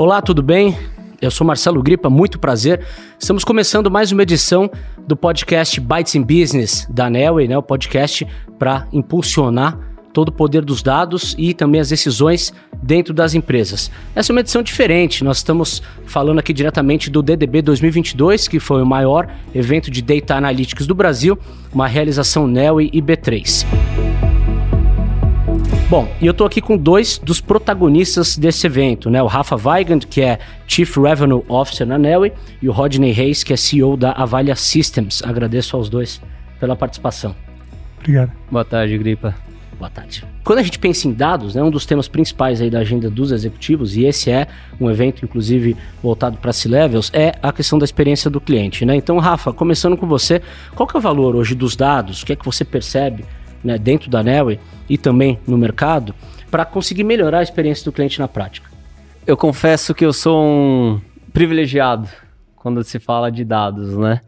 Olá, tudo bem? Eu sou Marcelo Gripa, muito prazer. Estamos começando mais uma edição do podcast Bytes in Business da Nelway, né? O podcast para impulsionar todo o poder dos dados e também as decisões dentro das empresas. Essa é uma edição diferente. Nós estamos falando aqui diretamente do DDB 2022, que foi o maior evento de Data Analytics do Brasil, uma realização Nelway e B3. Bom, e eu tô aqui com dois dos protagonistas desse evento, né? O Rafa Weigand, que é Chief Revenue Officer na Nelly, e o Rodney Reis, que é CEO da Avalia Systems. Agradeço aos dois pela participação. Obrigado. Boa tarde, Gripa. Boa tarde. Quando a gente pensa em dados, né, um dos temas principais aí da agenda dos executivos, e esse é um evento, inclusive, voltado para C-Levels, é a questão da experiência do cliente. Né? Então, Rafa, começando com você, qual que é o valor hoje dos dados? O que é que você percebe né, dentro da Nelway e também no mercado para conseguir melhorar a experiência do cliente na prática? Eu confesso que eu sou um privilegiado quando se fala de dados, né?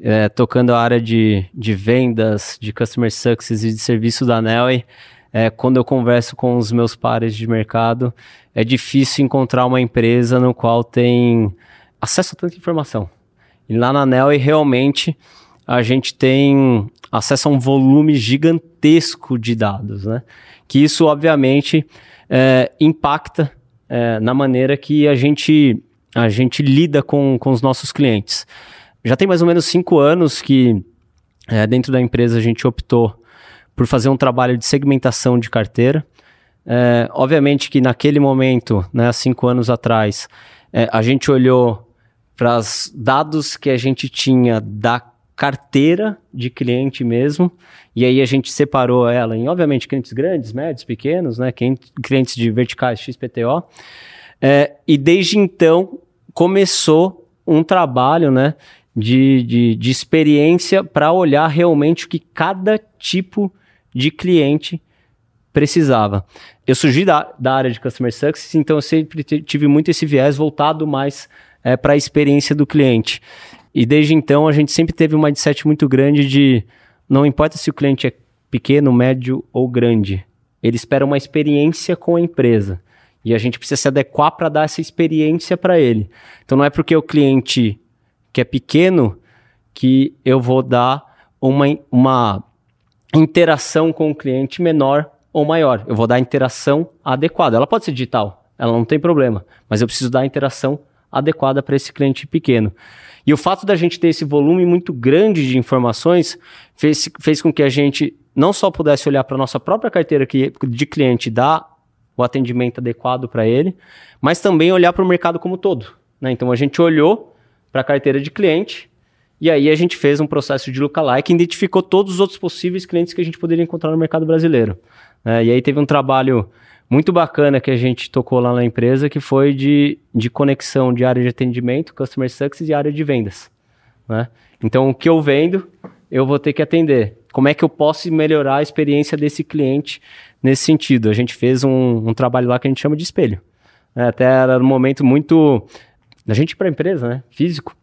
É, tocando a área de, de vendas, de customer success e de serviço da Nelway, é, quando eu converso com os meus pares de mercado, é difícil encontrar uma empresa no qual tem acesso a tanta informação. E lá na Nelway, realmente, a gente tem acesso a um volume gigantesco de dados, né? Que isso, obviamente, é, impacta é, na maneira que a gente, a gente lida com, com os nossos clientes. Já tem mais ou menos cinco anos que é, dentro da empresa a gente optou por fazer um trabalho de segmentação de carteira. É, obviamente que naquele momento, né, há cinco anos atrás, é, a gente olhou para os dados que a gente tinha da carteira de cliente mesmo, e aí a gente separou ela em, obviamente, clientes grandes, médios, pequenos, né, clientes de verticais XPTO, é, e desde então começou um trabalho, né, de, de, de experiência para olhar realmente o que cada tipo de cliente precisava. Eu surgi da, da área de Customer Success, então eu sempre tive muito esse viés voltado mais é, para a experiência do cliente. E desde então a gente sempre teve um mindset muito grande de não importa se o cliente é pequeno, médio ou grande, ele espera uma experiência com a empresa. E a gente precisa se adequar para dar essa experiência para ele. Então não é porque o cliente que é pequeno que eu vou dar uma, uma interação com o cliente menor ou maior. Eu vou dar a interação adequada. Ela pode ser digital, ela não tem problema, mas eu preciso dar a interação adequada para esse cliente pequeno. E o fato da gente ter esse volume muito grande de informações fez, fez com que a gente não só pudesse olhar para a nossa própria carteira de cliente e dar o atendimento adequado para ele, mas também olhar para o mercado como todo. Né? Então a gente olhou para a carteira de cliente e aí a gente fez um processo de lookalike e identificou todos os outros possíveis clientes que a gente poderia encontrar no mercado brasileiro. É, e aí teve um trabalho muito bacana que a gente tocou lá na empresa, que foi de, de conexão de área de atendimento, customer success e área de vendas. Né? Então, o que eu vendo, eu vou ter que atender. Como é que eu posso melhorar a experiência desse cliente nesse sentido? A gente fez um, um trabalho lá que a gente chama de espelho. Né? Até era um momento muito da gente para a empresa, né? Físico.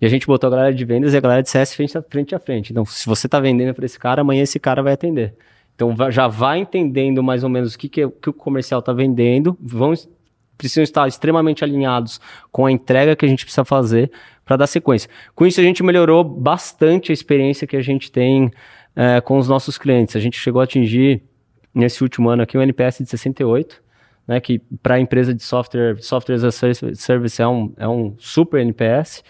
E a gente botou a galera de vendas e a galera de CS frente a frente. A frente. Então, se você está vendendo para esse cara, amanhã esse cara vai atender. Então já vai entendendo mais ou menos o que, que, que o comercial está vendendo, vão, precisam estar extremamente alinhados com a entrega que a gente precisa fazer para dar sequência. Com isso, a gente melhorou bastante a experiência que a gente tem é, com os nossos clientes. A gente chegou a atingir, nesse último ano aqui, um NPS de 68, né, que para a empresa de software, software as a service é um, é um super NPS.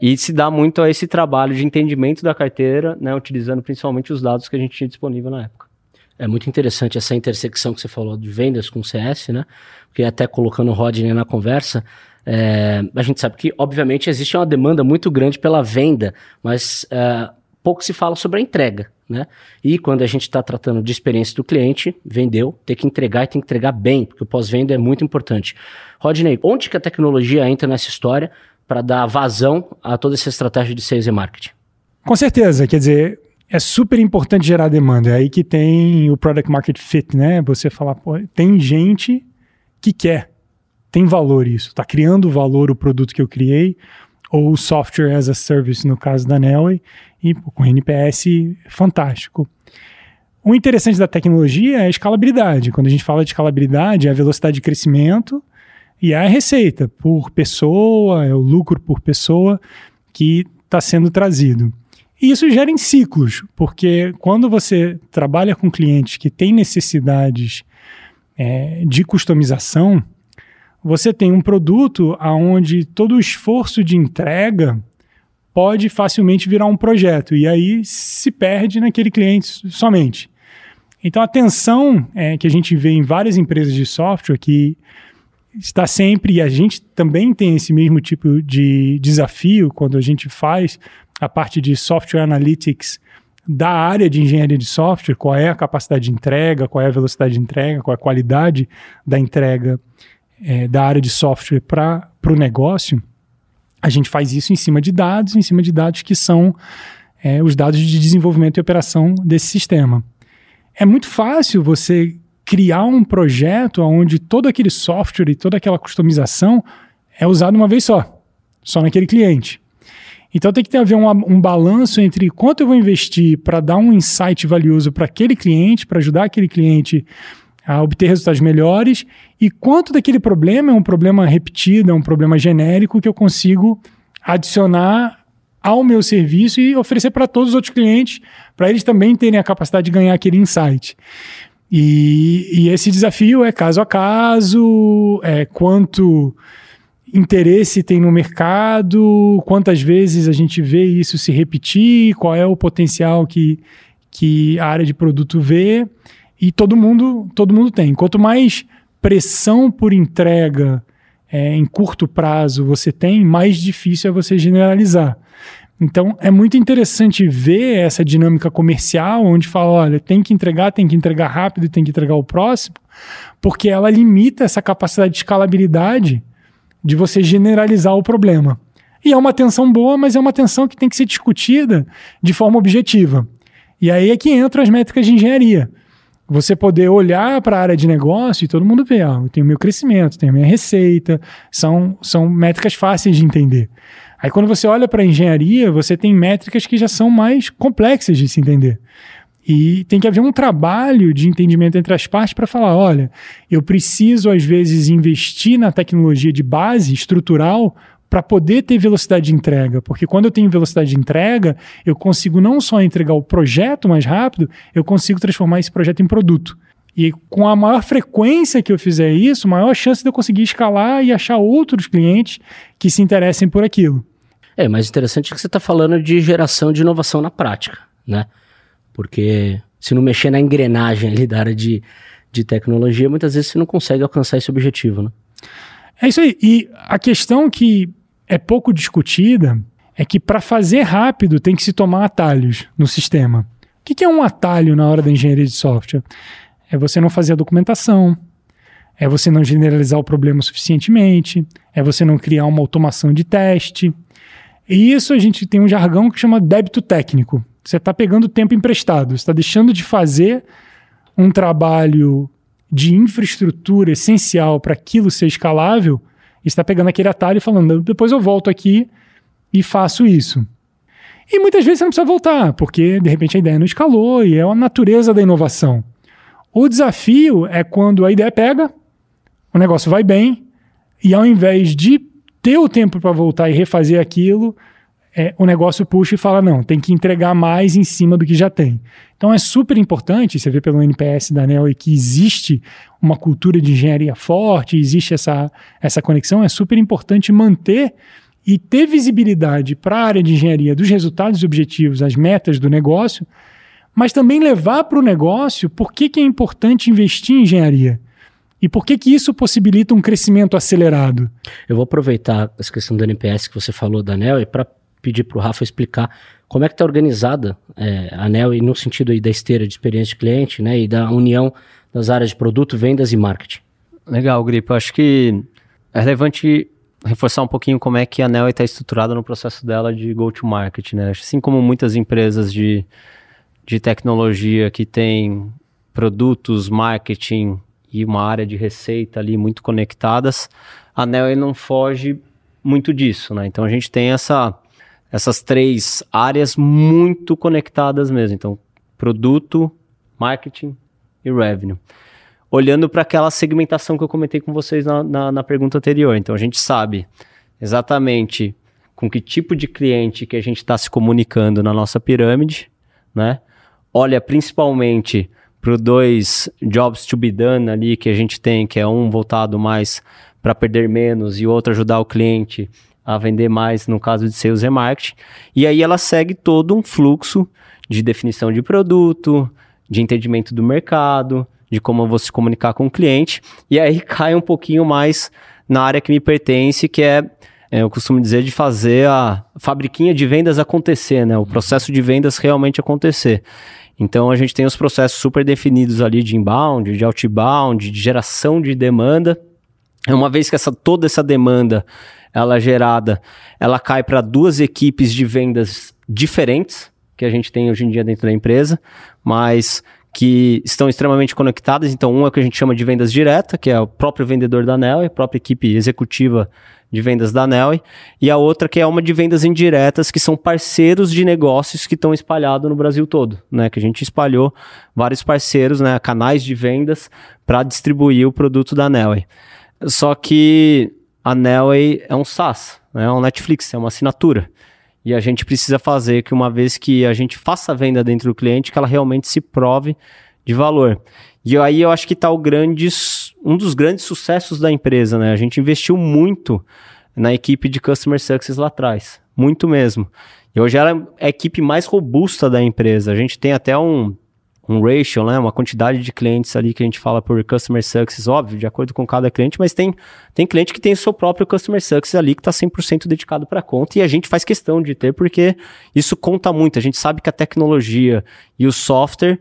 E se dá muito a esse trabalho de entendimento da carteira, né, utilizando principalmente os dados que a gente tinha disponível na época. É muito interessante essa intersecção que você falou de vendas com CS, né? Porque até colocando o Rodney na conversa, é, a gente sabe que, obviamente, existe uma demanda muito grande pela venda, mas é, pouco se fala sobre a entrega, né? E quando a gente está tratando de experiência do cliente, vendeu, tem que entregar e tem que entregar bem, porque o pós-venda é muito importante. Rodney, onde que a tecnologia entra nessa história para dar vazão a toda essa estratégia de sales e marketing? Com certeza, quer dizer, é super importante gerar demanda. É aí que tem o product market fit, né? Você falar, pô, tem gente que quer, tem valor isso, está criando valor o produto que eu criei, ou software as a service no caso da Nelway, e pô, com NPS fantástico. O interessante da tecnologia é a escalabilidade. Quando a gente fala de escalabilidade, é a velocidade de crescimento E é a receita por pessoa, é o lucro por pessoa que está sendo trazido. E isso gera em ciclos, porque quando você trabalha com clientes que têm necessidades é, de customização, você tem um produto onde todo o esforço de entrega pode facilmente virar um projeto e aí se perde naquele cliente somente. Então a tensão é, que a gente vê em várias empresas de software que está sempre, e a gente também tem esse mesmo tipo de desafio quando a gente faz a parte de software analytics da área de engenharia de software, qual é a capacidade de entrega, qual é a velocidade de entrega, qual é a qualidade da entrega é, da área de software para o negócio, a gente faz isso em cima de dados, em cima de dados que são é, os dados de desenvolvimento e operação desse sistema. É muito fácil você criar um projeto onde todo aquele software e toda aquela customização é usado uma vez só, só naquele cliente. Então tem que ter haver um, um balanço entre quanto eu vou investir para dar um insight valioso para aquele cliente, para ajudar aquele cliente a obter resultados melhores e quanto daquele problema é um problema repetido, é um problema genérico que eu consigo adicionar ao meu serviço e oferecer para todos os outros clientes, para eles também terem a capacidade de ganhar aquele insight. E, e esse desafio é caso a caso, é quanto interesse tem no mercado, quantas vezes a gente vê isso se repetir, qual é o potencial que, que a área de produto vê. E todo mundo, todo mundo tem. Quanto mais pressão por entrega é, em curto prazo você tem, mais difícil é você generalizar. Então é muito interessante ver essa dinâmica comercial, onde fala, olha, tem que entregar, tem que entregar rápido, tem que entregar o próximo, porque ela limita essa capacidade de escalabilidade de você generalizar o problema. E é uma tensão boa, mas é uma tensão que tem que ser discutida de forma objetiva. E aí é que entram as métricas de engenharia. Você poder olhar para a área de negócio e todo mundo vê, ah, eu tenho meu crescimento, tenho minha receita, são, são métricas fáceis de entender. Aí quando você olha para a engenharia, você tem métricas que já são mais complexas de se entender. E tem que haver um trabalho de entendimento entre as partes para falar: olha, eu preciso, às vezes, investir na tecnologia de base estrutural para poder ter velocidade de entrega. Porque quando eu tenho velocidade de entrega, eu consigo não só entregar o projeto mais rápido, eu consigo transformar esse projeto em produto. E com a maior frequência que eu fizer isso, maior chance de eu conseguir escalar e achar outros clientes que se interessem por aquilo. É, mas interessante que você está falando de geração de inovação na prática, né? Porque se não mexer na engrenagem ali da área de, de tecnologia, muitas vezes você não consegue alcançar esse objetivo, né? É isso aí. E a questão que é pouco discutida é que para fazer rápido tem que se tomar atalhos no sistema. O que é um atalho na hora da engenharia de software? É você não fazer a documentação, é você não generalizar o problema suficientemente, é você não criar uma automação de teste, e isso a gente tem um jargão que chama débito técnico. Você está pegando tempo emprestado, está deixando de fazer um trabalho de infraestrutura essencial para aquilo ser escalável está pegando aquele atalho e falando, depois eu volto aqui e faço isso. E muitas vezes você não precisa voltar, porque de repente a ideia não escalou e é a natureza da inovação. O desafio é quando a ideia pega, o negócio vai bem, e ao invés de ter o tempo para voltar e refazer aquilo, é, o negócio puxa e fala: não, tem que entregar mais em cima do que já tem. Então é super importante, você vê pelo NPS da NEL que existe uma cultura de engenharia forte, existe essa, essa conexão, é super importante manter e ter visibilidade para a área de engenharia dos resultados e objetivos, as metas do negócio, mas também levar para o negócio por que, que é importante investir em engenharia. E por que, que isso possibilita um crescimento acelerado? Eu vou aproveitar essa questão do NPS que você falou da ANEL e para pedir para o Rafa explicar como é que está organizada é, a ANEL e no sentido aí da esteira de experiência de cliente né, e da união das áreas de produto, vendas e marketing. Legal, Gripo. Acho que é relevante reforçar um pouquinho como é que a ANEL está estruturada no processo dela de go-to-market. Né? Assim como muitas empresas de, de tecnologia que têm produtos, marketing e uma área de receita ali muito conectadas, a Neo não foge muito disso, né? Então a gente tem essa, essas três áreas muito conectadas mesmo. Então, produto, marketing e revenue. olhando para aquela segmentação que eu comentei com vocês na, na, na pergunta anterior. Então a gente sabe exatamente com que tipo de cliente que a gente está se comunicando na nossa pirâmide, né? Olha principalmente para os dois jobs to be done ali que a gente tem, que é um voltado mais para perder menos e outro ajudar o cliente a vender mais no caso de sales e marketing. E aí ela segue todo um fluxo de definição de produto, de entendimento do mercado, de como eu vou se comunicar com o cliente. E aí cai um pouquinho mais na área que me pertence, que é, é, eu costumo dizer, de fazer a fabriquinha de vendas acontecer, né? O processo de vendas realmente acontecer. Então a gente tem os processos super definidos ali de inbound, de outbound, de geração de demanda. Uma vez que essa, toda essa demanda ela é gerada, ela cai para duas equipes de vendas diferentes que a gente tem hoje em dia dentro da empresa, mas que estão extremamente conectadas. Então, um é que a gente chama de vendas direta, que é o próprio vendedor da Nel, a própria equipe executiva de vendas da Nel, e a outra que é uma de vendas indiretas, que são parceiros de negócios que estão espalhados no Brasil todo, né? Que a gente espalhou vários parceiros, né? Canais de vendas para distribuir o produto da Nel. Só que a Nel é um SaaS, né? é um Netflix, é uma assinatura. E a gente precisa fazer que uma vez que a gente faça a venda dentro do cliente, que ela realmente se prove de valor. E aí eu acho que está um dos grandes sucessos da empresa, né? A gente investiu muito na equipe de Customer Success lá atrás, muito mesmo. E hoje ela é a equipe mais robusta da empresa. A gente tem até um, um ratio, né, uma quantidade de clientes ali que a gente fala por customer success, óbvio, de acordo com cada cliente, mas tem, tem cliente que tem o seu próprio customer success ali que está 100% dedicado para a conta e a gente faz questão de ter porque isso conta muito. A gente sabe que a tecnologia e o software,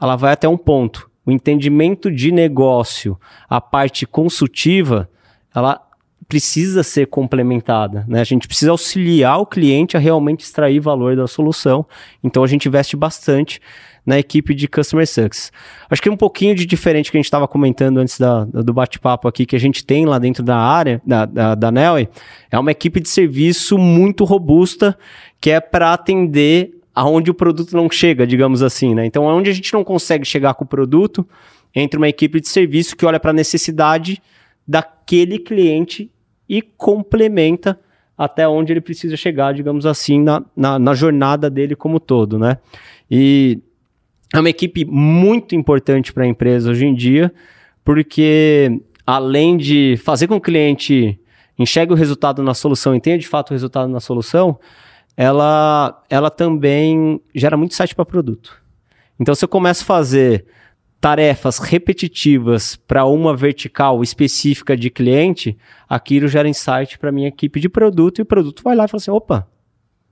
ela vai até um ponto. O entendimento de negócio, a parte consultiva, ela precisa ser complementada, né? A gente precisa auxiliar o cliente a realmente extrair valor da solução. Então a gente investe bastante na equipe de Customer Success. Acho que um pouquinho de diferente que a gente estava comentando antes da, do bate-papo aqui, que a gente tem lá dentro da área, da, da, da Nelly, é uma equipe de serviço muito robusta, que é para atender aonde o produto não chega, digamos assim, né? Então, onde a gente não consegue chegar com o produto, entra uma equipe de serviço que olha para a necessidade daquele cliente e complementa até onde ele precisa chegar, digamos assim, na, na, na jornada dele como todo, né? E é uma equipe muito importante para a empresa hoje em dia, porque além de fazer com que o cliente enxergue o resultado na solução e tenha de fato o resultado na solução, ela, ela também gera muito site para produto. Então, se eu começo a fazer tarefas repetitivas para uma vertical específica de cliente, aquilo gera insight para minha equipe de produto e o produto vai lá e fala assim: opa,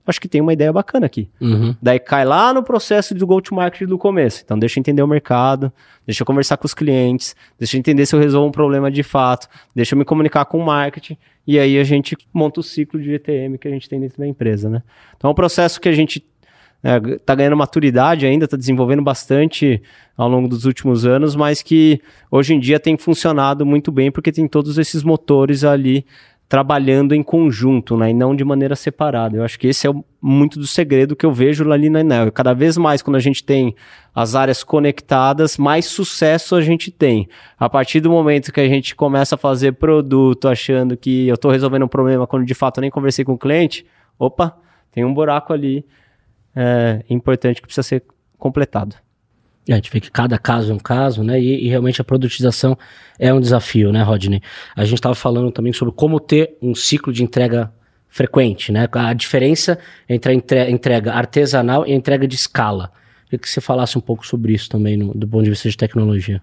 acho que tem uma ideia bacana aqui. Uhum. Daí cai lá no processo do go-to-market do começo. Então, deixa eu entender o mercado, deixa eu conversar com os clientes, deixa eu entender se eu resolvo um problema de fato, deixa eu me comunicar com o marketing, e aí a gente monta o ciclo de GTM que a gente tem dentro da empresa, né? Então, é um processo que a gente está é, ganhando maturidade ainda, está desenvolvendo bastante ao longo dos últimos anos, mas que hoje em dia tem funcionado muito bem porque tem todos esses motores ali trabalhando em conjunto, né, e não de maneira separada. Eu acho que esse é o, muito do segredo que eu vejo ali na Enel. Cada vez mais, quando a gente tem as áreas conectadas, mais sucesso a gente tem. A partir do momento que a gente começa a fazer produto achando que eu estou resolvendo um problema quando de fato eu nem conversei com o cliente, opa, tem um buraco ali é, importante que precisa ser completado. A gente vê que cada caso é um caso, né? E, e, realmente a produtização é um desafio, né, Rodney? A gente estava falando também sobre como ter um ciclo de entrega frequente, né? A diferença entre a entrega artesanal e a entrega de escala. Queria que você falasse um pouco sobre isso também, no, do ponto de vista de tecnologia.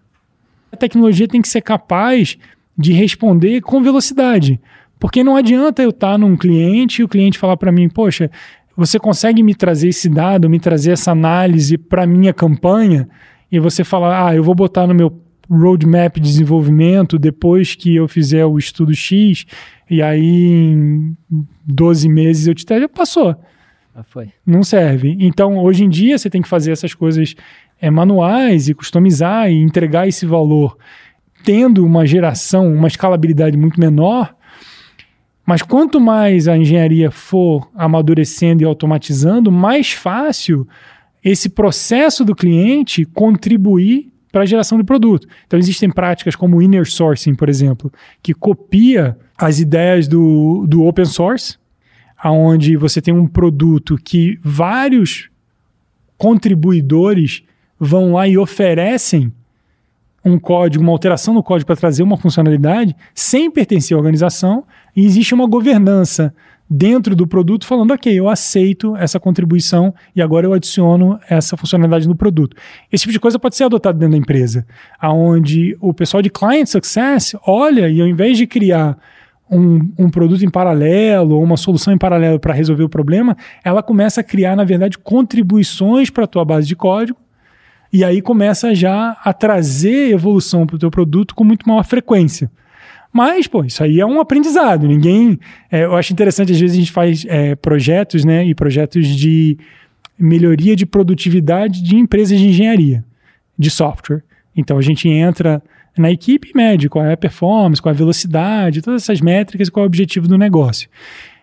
A tecnologia tem que ser capaz de responder com velocidade. Porque não adianta eu estar num cliente e o cliente falar para mim, poxa, você consegue me trazer esse dado, me trazer essa análise para minha campanha e você falar, ah, eu vou botar no meu roadmap de desenvolvimento depois que eu fizer o estudo X e aí em 12 meses eu te já passou. Ah, foi. Não serve. Então, hoje em dia você tem que fazer essas coisas é, manuais e customizar e entregar esse valor tendo uma geração, uma escalabilidade muito menor, mas quanto mais a engenharia for amadurecendo e automatizando, mais fácil esse processo do cliente contribuir para a geração de produto. Então existem práticas como o inner sourcing, por exemplo, que copia as ideias do, do open source, aonde você tem um produto que vários contribuidores vão lá e oferecem um código, uma alteração no código para trazer uma funcionalidade sem pertencer à organização e existe uma governança dentro do produto falando, ok, eu aceito essa contribuição e agora eu adiciono essa funcionalidade no produto. Esse tipo de coisa pode ser adotado dentro da empresa, aonde o pessoal de Client Success olha e ao invés de criar um, um produto em paralelo ou uma solução em paralelo para resolver o problema, ela começa a criar, na verdade, contribuições para a tua base de código e aí começa já a trazer evolução para o teu produto com muito maior frequência. Mas, pô, isso aí é um aprendizado. Ninguém. É, eu acho interessante, às vezes, a gente faz é, projetos, né? E projetos de melhoria de produtividade de empresas de engenharia, de software. Então a gente entra na equipe e mede qual é a performance, qual é a velocidade, todas essas métricas qual é o objetivo do negócio.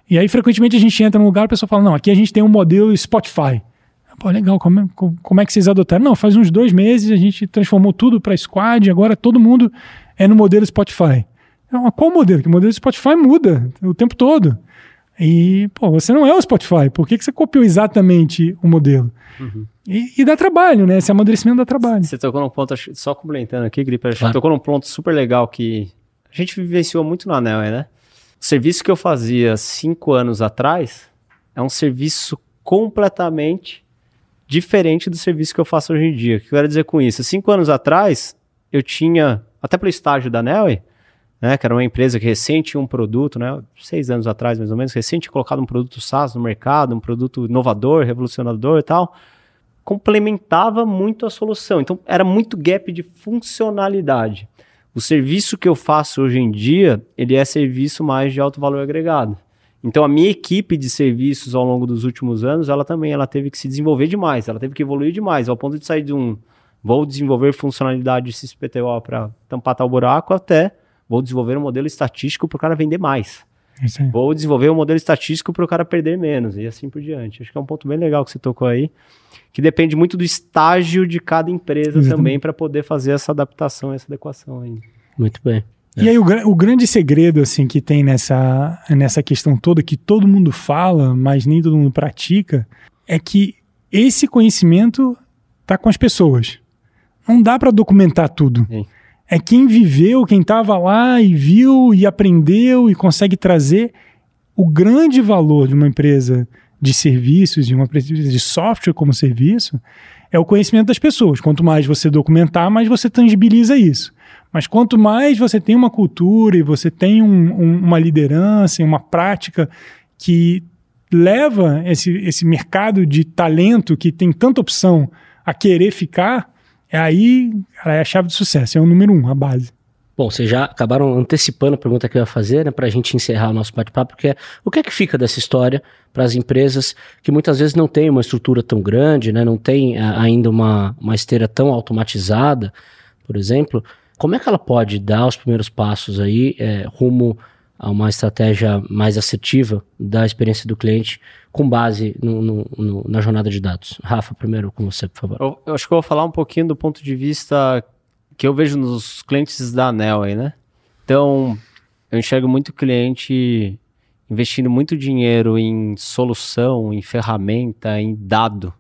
E aí, frequentemente, a gente entra num lugar e a pessoa fala: não, aqui a gente tem um modelo Spotify. Pô, legal, como, é, como é que vocês adotaram? Não, faz uns dois meses a gente transformou tudo para Squad, agora todo mundo é no modelo Spotify. Então, qual modelo? Que o modelo Spotify muda o tempo todo. E, pô, você não é o Spotify, por que, que você copiou exatamente o modelo? Uhum. E, e, dá trabalho, né? Esse amadurecimento dá trabalho. Você tocou num ponto, só complementando aqui, Gripe, claro. tocou num ponto super legal que a gente vivenciou muito no Anel, né? O serviço que eu fazia cinco anos atrás é um serviço completamente diferente do serviço que eu faço hoje em dia. O que eu quero dizer com isso? Cinco anos atrás, eu tinha, até pelo estágio da Nelly, né, que era uma empresa que recente um produto, né, seis anos atrás mais ou menos, recente colocado um produto SaaS no mercado, um produto inovador, revolucionador e tal, complementava muito a solução. Então, era muito gap de funcionalidade. O serviço que eu faço hoje em dia, ele é serviço mais de alto valor agregado. Então a minha equipe de serviços ao longo dos últimos anos, ela também ela teve que se desenvolver demais, ela teve que evoluir demais, ao ponto de sair de um vou desenvolver funcionalidade de CISPTO para tampar tal buraco até vou desenvolver um modelo estatístico para o cara vender mais. Vou desenvolver um modelo estatístico para o cara perder menos e assim por diante. Acho que é um ponto bem legal que você tocou aí, que depende muito do estágio de cada empresa Exatamente. também para poder fazer essa adaptação, essa adequação aí. Muito bem. E aí o, o, grande segredo assim que tem nessa, nessa questão toda que todo mundo fala, mas nem todo mundo pratica, é que esse conhecimento está com as pessoas. Não dá para documentar tudo. Sim. É quem viveu, quem estava lá e viu e aprendeu e consegue trazer o grande valor de uma empresa de serviços, de uma empresa de software como serviço, é o conhecimento das pessoas. Quanto mais você documentar, mais você tangibiliza isso. Mas quanto mais você tem uma cultura e você tem um, um, uma liderança e uma prática que leva esse, esse mercado de talento que tem tanta opção a querer ficar, é aí é a chave de sucesso, é o número um, a base. Bom, vocês já acabaram antecipando a pergunta que eu ia fazer, né, para a gente encerrar o nosso bate-papo, que é o que é que fica dessa história para as empresas que muitas vezes não têm uma estrutura tão grande, né, não tem ainda uma, uma esteira tão automatizada, por exemplo, como é que ela pode dar os primeiros passos aí é, rumo a uma estratégia mais assertiva da experiência do cliente com base no, no, no, na jornada de dados? Rafa, primeiro com você, por favor. Eu, eu, acho que eu vou falar um pouquinho do ponto de vista que eu vejo nos clientes da Anel aí, né? Então, eu enxergo muito cliente investindo muito dinheiro em solução, em ferramenta, em dado,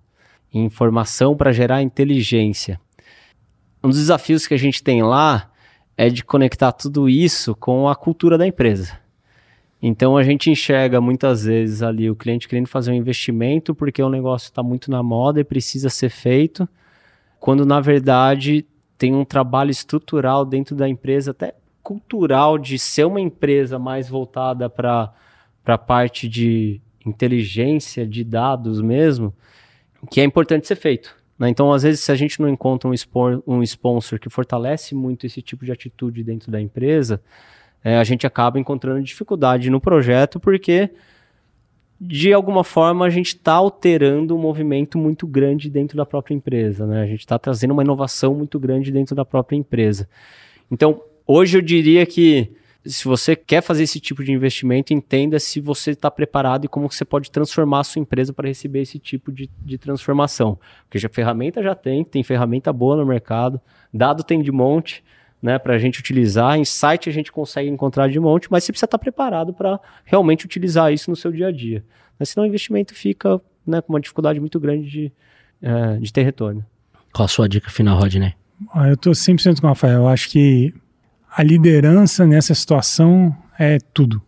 em informação para gerar inteligência um dos desafios que a gente tem lá é de conectar tudo isso com a cultura da empresa. Então a gente enxerga muitas vezes ali o cliente querendo fazer um investimento porque o negócio está muito na moda e precisa ser feito, quando na verdade tem um trabalho estrutural dentro da empresa, até cultural, de ser uma empresa mais voltada para a parte de inteligência, de dados mesmo, que é importante ser feito. Né? Então, às vezes, se a gente não encontra um, um sponsor que fortalece muito esse tipo de atitude dentro da empresa, é, a gente acaba encontrando dificuldade no projeto, porque de alguma forma a gente está alterando um movimento muito grande dentro da própria empresa. Né? A gente está trazendo uma inovação muito grande dentro da própria empresa. Então, hoje eu diria que se você quer fazer esse tipo de investimento, entenda se você está preparado e como você pode transformar a sua empresa para receber esse tipo de, de transformação. Porque já ferramenta já tem, tem ferramenta boa no mercado, dado tem de monte, né, para a gente utilizar, insight a gente consegue encontrar de monte, mas você precisa estar tá preparado para realmente utilizar isso no seu dia a dia. Mas senão o investimento fica né, com uma dificuldade muito grande de, é, de ter retorno. Qual a sua dica final, Rodney? Eu estou 100% com o Rafael. Eu acho que a liderança nessa situação é tudo.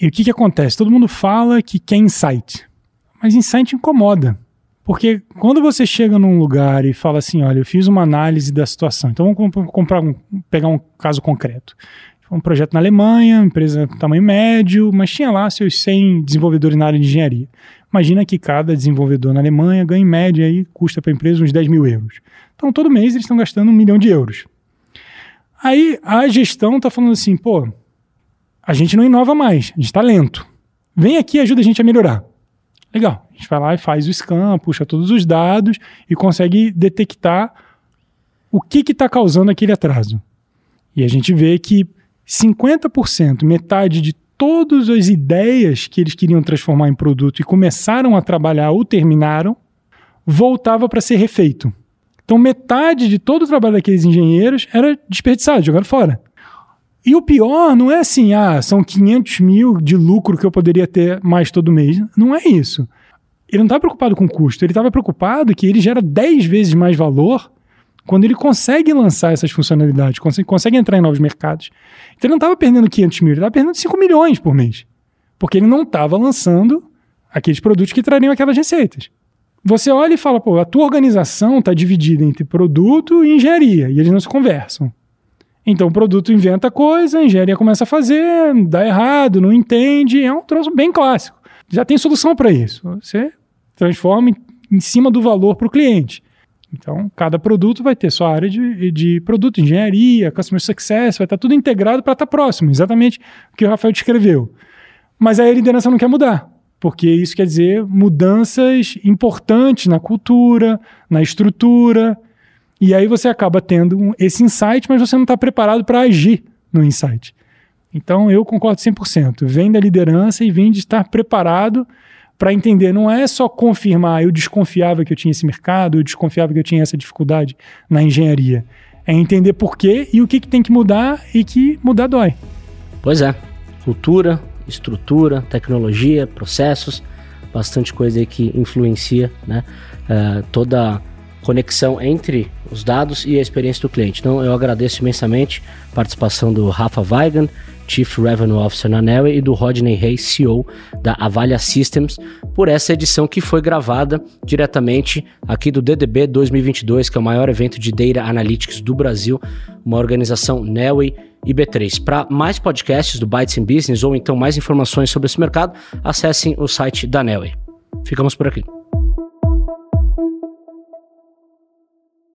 E o que, que acontece? Todo mundo fala que quer insight, mas insight incomoda. Porque quando você chega num lugar e fala assim, olha, eu fiz uma análise da situação, então vamos comprar um, pegar um caso concreto. Um projeto na Alemanha, empresa tamanho médio, mas tinha lá seus 100 desenvolvedores na área de engenharia. Imagina que cada desenvolvedor na Alemanha ganha em média aí, custa para a empresa uns 10 mil euros. Então todo mês eles estão gastando um milhão de euros. Aí a gestão está falando assim, pô, a gente não inova mais, a gente está lento. Vem aqui e ajuda a gente a melhorar. Legal, a gente vai lá e faz o scan, puxa todos os dados e consegue detectar o que está causando aquele atraso. E a gente vê que 50%, metade de todas as ideias que eles queriam transformar em produto e começaram a trabalhar ou terminaram, voltava para ser refeito. Então, metade de todo o trabalho daqueles engenheiros era desperdiçado, jogado fora. E o pior não é assim, ah, são 500 mil de lucro que eu poderia ter mais todo mês. Não é isso. Ele não estava preocupado com custo, ele estava preocupado que ele gera 10 vezes mais valor quando ele consegue lançar essas funcionalidades, consegue, consegue entrar em novos mercados. Então ele não estava perdendo 500 mil, ele estava perdendo 5 milhões por mês. Porque ele não estava lançando aqueles produtos que trariam aquelas receitas. Você olha e fala, pô, a tua organização está dividida entre produto e engenharia, e eles não se conversam. Então o produto inventa coisa, a engenharia começa a fazer, dá errado, não entende, é um troço bem clássico. Já tem solução para isso. Você transforma em, cima do valor para o cliente. Então, cada produto vai ter sua área de, de produto, engenharia, customer success, vai estar tudo integrado para estar próximo, exatamente o que o Rafael descreveu. Mas aí a liderança não quer mudar porque isso quer dizer mudanças importantes na cultura, na estrutura, e aí você acaba tendo esse insight, mas você não está preparado para agir no insight. Então eu concordo 100%. Vem da liderança e vem de estar preparado para entender. Não é só confirmar, eu desconfiava que eu tinha esse mercado, eu desconfiava que eu tinha essa dificuldade na engenharia. É entender por quê e o que, que tem que mudar e que mudar dói. Pois é. Cultura, estrutura, tecnologia, processos, bastante coisa aí que influencia né, uh, toda a conexão entre os dados e a experiência do cliente. Então eu agradeço imensamente a participação do Rafa Weigand, Chief Revenue Officer na Nelway, e do Rodney Reis, CEO da Avalia Systems, por essa edição que foi gravada diretamente aqui do DDB 2022, que é o maior evento de Data Analytics do Brasil, uma organização Nelway e B3. Para mais podcasts do Bytes in Business ou então mais informações sobre esse mercado, acessem o site da Nelway. Ficamos por aqui.